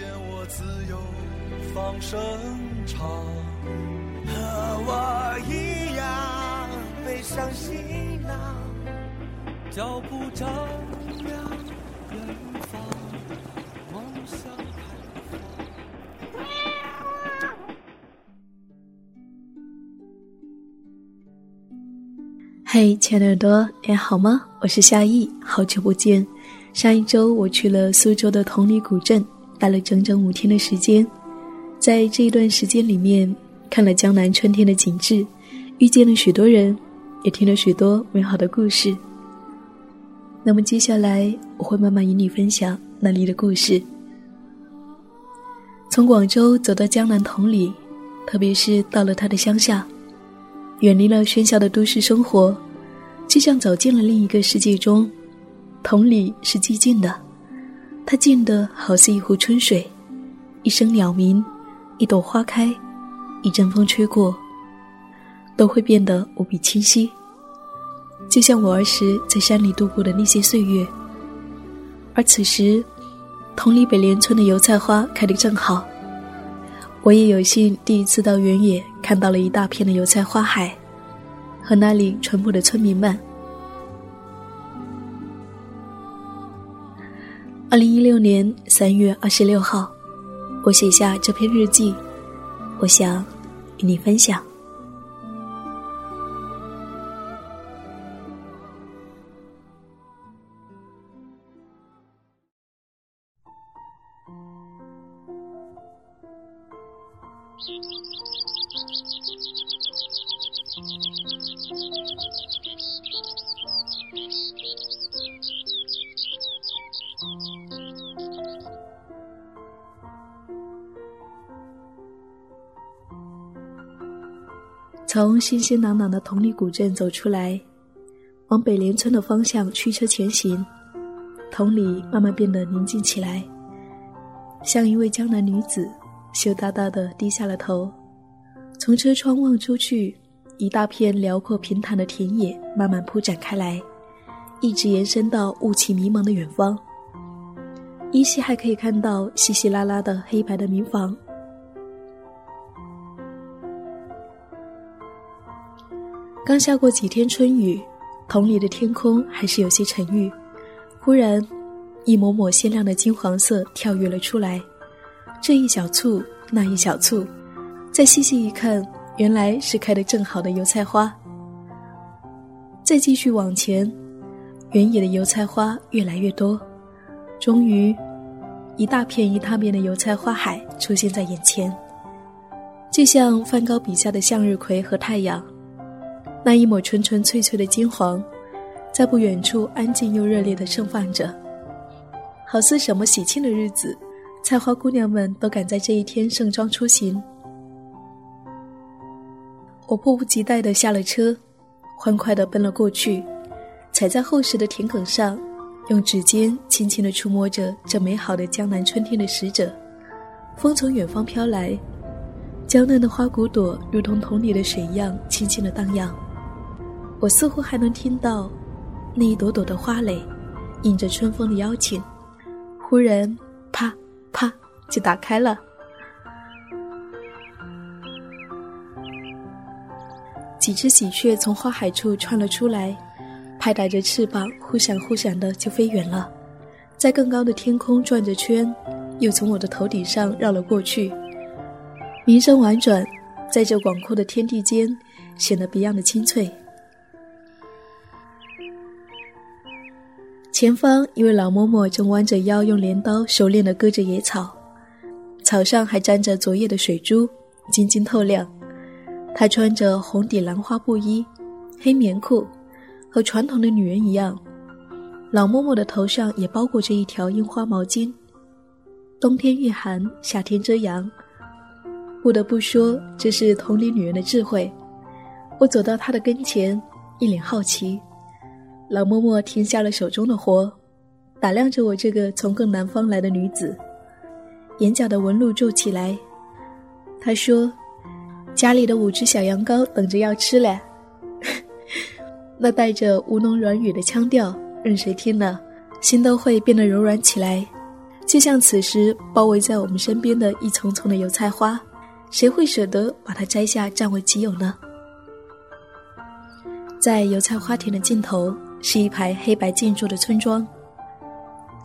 见我自由放声唱，和我一样背上行囊，脚步丈量远方，梦想开放。嘿，亲爱的耳朵，你好吗？我是夏意，好久不见。上一周我去了苏州的同里古镇，待了整整五天的时间。在这一段时间里面，看了江南春天的景致，遇见了许多人，也听了许多美好的故事。那么接下来我会慢慢与你分享那里的故事。从广州走到江南同里，特别是到了他的乡下。远离了喧嚣的都市生活，就像走进了另一个世界中。同里是寂静的，它静得好似一湖春水，一声鸟鸣，一朵花开，一阵风吹过，都会变得无比清晰。就像我儿时在山里度过的那些岁月。而此时，同里北莲村的油菜花开得正好。我也有幸第一次到原野，看到了一大片的油菜花海，和那里淳朴的村民们。二零一六年三月二十六号，我写下这篇日记，我想与你分享。从熙熙攘攘的同里古镇走出来，往北莲村的方向驱车前行，同里慢慢变得宁静起来，像一位江南女子，羞答答的低下了头。从车窗望出去，一大片辽阔平坦的田野慢慢铺展开来，一直延伸到雾气迷蒙的远方。依稀还可以看到稀稀拉拉的黑白的民房。刚下过几天春雨，棚里的天空还是有些沉郁。忽然，一抹抹鲜亮的金黄色跳跃了出来，这一小簇，那一小簇，再细细一看，原来是开得正好的油菜花。再继续往前，原野的油菜花越来越多，终于，一大片一大片的油菜花海出现在眼前，就像梵高笔下的向日葵和太阳。那一抹纯纯粹粹的金黄，在不远处安静又热烈地盛放着，好似什么喜庆的日子，菜花姑娘们都赶在这一天盛装出行。我迫不及待地下了车，欢快地奔了过去，踩在厚实的田埂上，用指尖轻轻地触摸着这美好的江南春天的使者。风从远方飘来，娇嫩的花骨朵如同桶里的水一样轻轻地荡漾。我似乎还能听到那一朵朵的花蕾，应着春风的邀请，忽然啪啪就打开了。几只喜鹊从花海处窜了出来，拍打着翅膀，忽闪忽闪的就飞远了，在更高的天空转着圈，又从我的头顶上绕了过去。鸣声婉转，在这广阔的天地间显得别样的清脆。前方一位老嬷嬷正弯着腰，用镰刀熟练地割着野草，草上还沾着昨夜的水珠，晶晶透亮。她穿着红底兰花布衣，黑棉裤，和传统的女人一样。老嬷嬷的头上也包裹着一条樱花毛巾，冬天御寒，夏天遮阳。不得不说，这是同龄女人的智慧。我走到她的跟前，一脸好奇。老嬷嬷停下了手中的活，打量着我这个从更南方来的女子，眼角的纹路皱起来。她说：“家里的五只小羊羔等着要吃嘞。”那带着吴侬软语的腔调，任谁听了，心都会变得柔软起来。就像此时包围在我们身边的一丛丛的油菜花，谁会舍得把它摘下占为己有呢？在油菜花田的尽头是一排黑白建筑的村庄。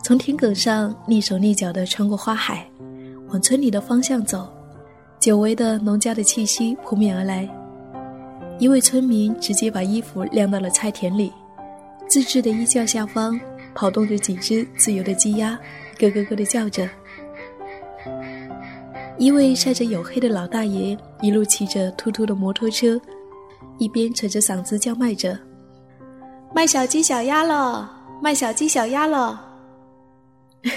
从田埂上蹑手蹑脚地穿过花海，往村里的方向走，久违的农家的气息扑面而来。一位村民直接把衣服晾到了菜田里，自制的衣架下方跑动着几只自由的鸡鸭。咯咯咯的叫着，一位晒着黝黑的老大爷一路骑着突突的摩托车，一边扯着嗓子叫卖着：“卖小鸡小鸭了，卖小鸡小鸭了。”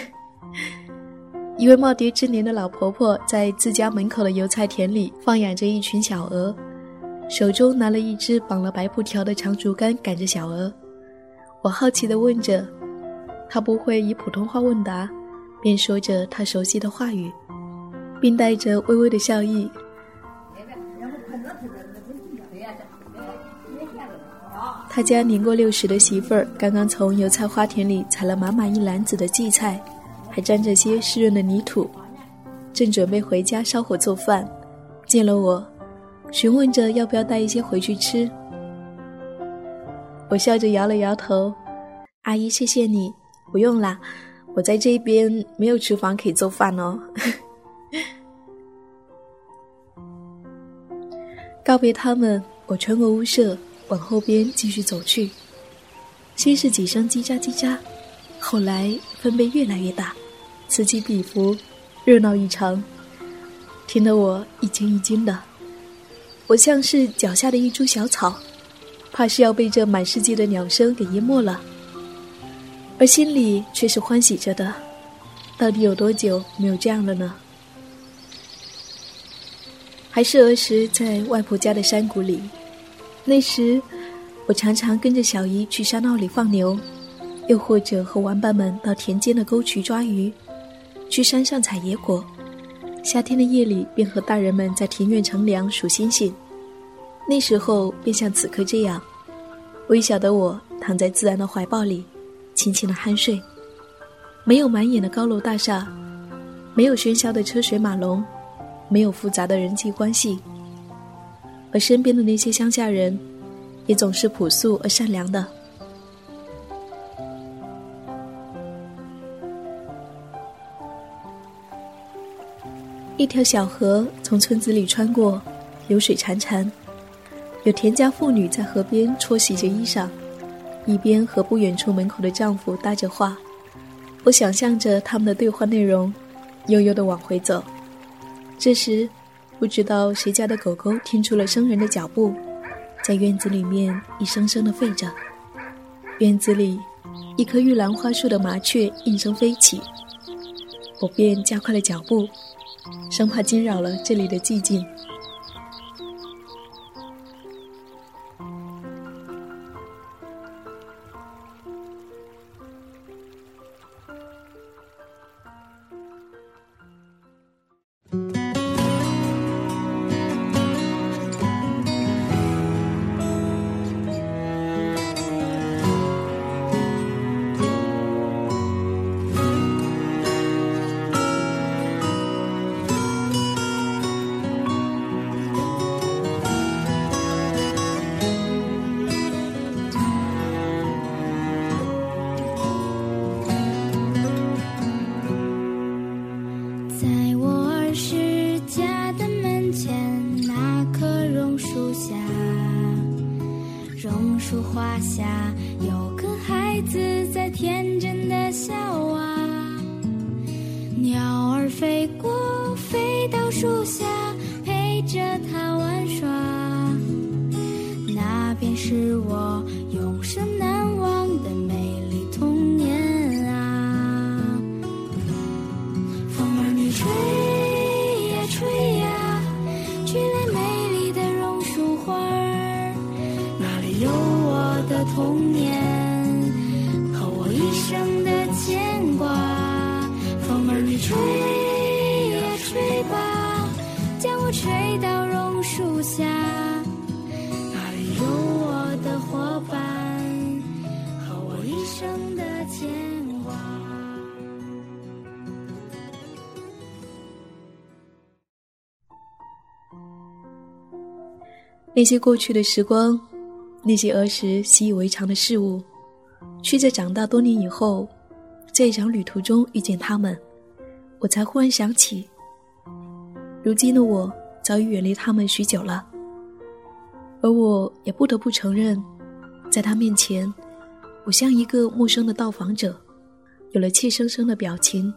一位耄耋之年的老婆婆在自家门口的油菜田里放养着一群小鹅，手中拿了一只绑了白布条的长竹竿赶着小鹅。我好奇地问着。他不会以普通话问答，便说着他熟悉的话语，并带着微微的笑意。他家年过六十的媳妇儿刚刚从油菜花田里采了满满一篮子的荠菜，还沾着些湿润的泥土，正准备回家烧火做饭，见了我，询问着要不要带一些回去吃。我笑着摇了摇头：“阿姨，谢谢你。”不用啦，我在这边没有厨房可以做饭哦。告别他们，我穿过屋舍，往后边继续走去。先是几声叽喳叽喳，后来分贝越来越大，此起彼伏，热闹异常，听得我一惊一惊的。我像是脚下的一株小草，怕是要被这满世界的鸟声给淹没了。而心里却是欢喜着的，到底有多久没有这样了呢？还是儿时在外婆家的山谷里，那时我常常跟着小姨去山坳里放牛，又或者和玩伴们到田间的沟渠抓鱼，去山上采野果。夏天的夜里，便和大人们在庭院乘凉数星星。那时候便像此刻这样，微小的我躺在自然的怀抱里。轻轻的酣睡，没有满眼的高楼大厦，没有喧嚣的车水马龙，没有复杂的人际关系，而身边的那些乡下人，也总是朴素而善良的。一条小河从村子里穿过，流水潺潺，有田家妇女在河边搓洗着衣裳。一边和不远处门口的丈夫搭着话，我想象着他们的对话内容，悠悠的往回走。这时，不知道谁家的狗狗听出了生人的脚步，在院子里面一声声的吠着。院子里，一棵玉兰花树的麻雀应声飞起，我便加快了脚步，生怕惊扰了这里的寂静。榕树花下有个孩子在天真的笑啊，鸟儿飞过，飞到树下，陪着他玩耍。那便是我。有我的童年和我一生的牵挂，风儿你吹呀吹吧，将我吹到榕树下，那里有我的伙伴和我一生的牵挂。那些过去的时光。那些儿时习以为常的事物，却在长大多年以后，在一场旅途中遇见他们，我才忽然想起，如今的我早已远离他们许久了。而我也不得不承认，在他面前，我像一个陌生的到访者，有了怯生生的表情。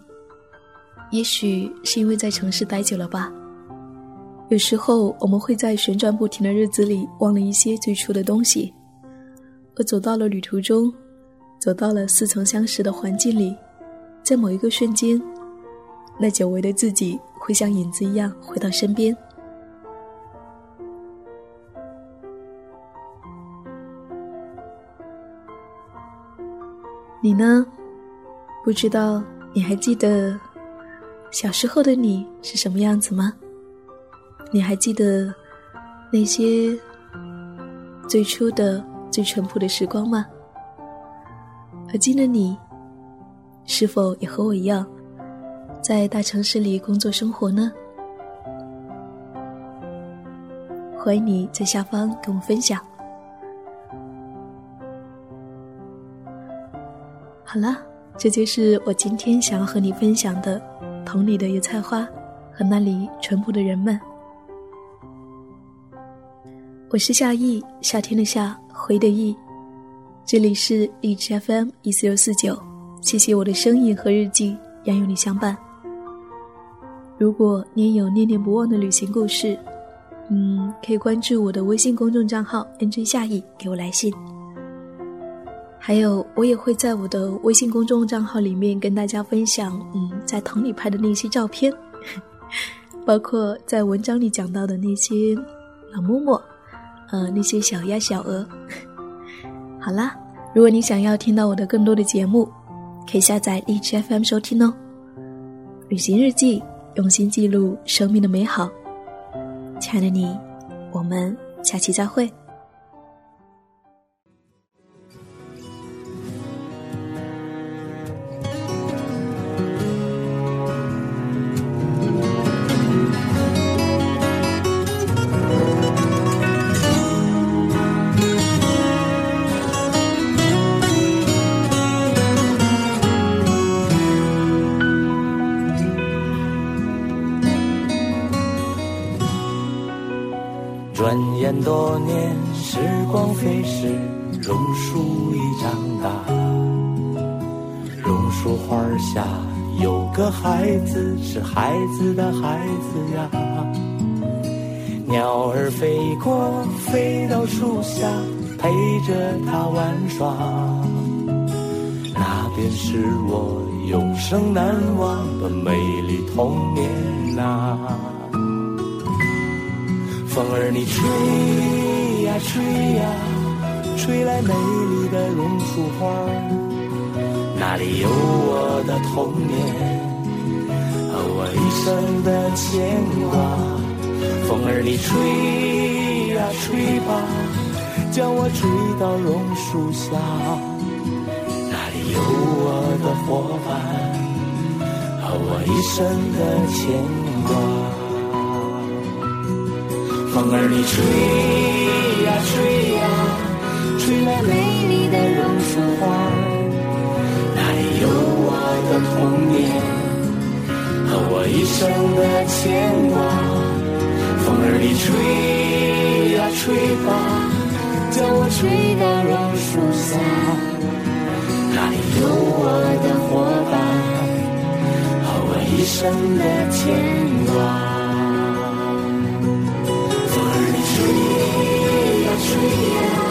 也许是因为在城市待久了吧。有时候我们会在旋转不停的日子里忘了一些最初的东西，而走到了旅途中，走到了似曾相识的环境里，在某一个瞬间，那久违的自己会像影子一样回到身边。你呢？不知道你还记得小时候的你是什么样子吗？你还记得那些最初的、最淳朴的时光吗？而今的你，是否也和我一样，在大城市里工作生活呢？欢迎你在下方跟我分享。好了，这就是我今天想要和你分享的桶里的油菜花和那里淳朴的人们。我是夏意，夏天的夏，回的意。这里是荔枝 FM 一四六四九，谢谢我的声音和日记，让有你相伴。如果你也有念念不忘的旅行故事，嗯，可以关注我的微信公众账号 “nj 夏意”，给我来信。还有，我也会在我的微信公众账号里面跟大家分享，嗯，在桶里拍的那些照片，包括在文章里讲到的那些老嬷嬷，呃，那些小鸭、小鹅。好啦，如果你想要听到我的更多的节目，可以下载荔枝 FM 收听哦。旅行日记，用心记录生命的美好。亲爱的你，我们下期再会。孩子，是孩子的孩子呀。鸟儿飞过，飞到树下，陪着他玩耍。那便是我永生难忘的美丽童年呐。风儿你吹呀吹呀，吹来美丽的榕树花那里有我的童年我一生的牵挂。风儿你吹呀吹吧，将我吹到榕树下，那里有我的伙伴和我一生的牵挂。风儿你吹呀吹呀，吹来美丽的榕树花生的牵挂。风儿你吹呀吹吧，将我吹到榕树下，那里有我的伙伴和我一生的牵挂。风儿你吹呀吹呀。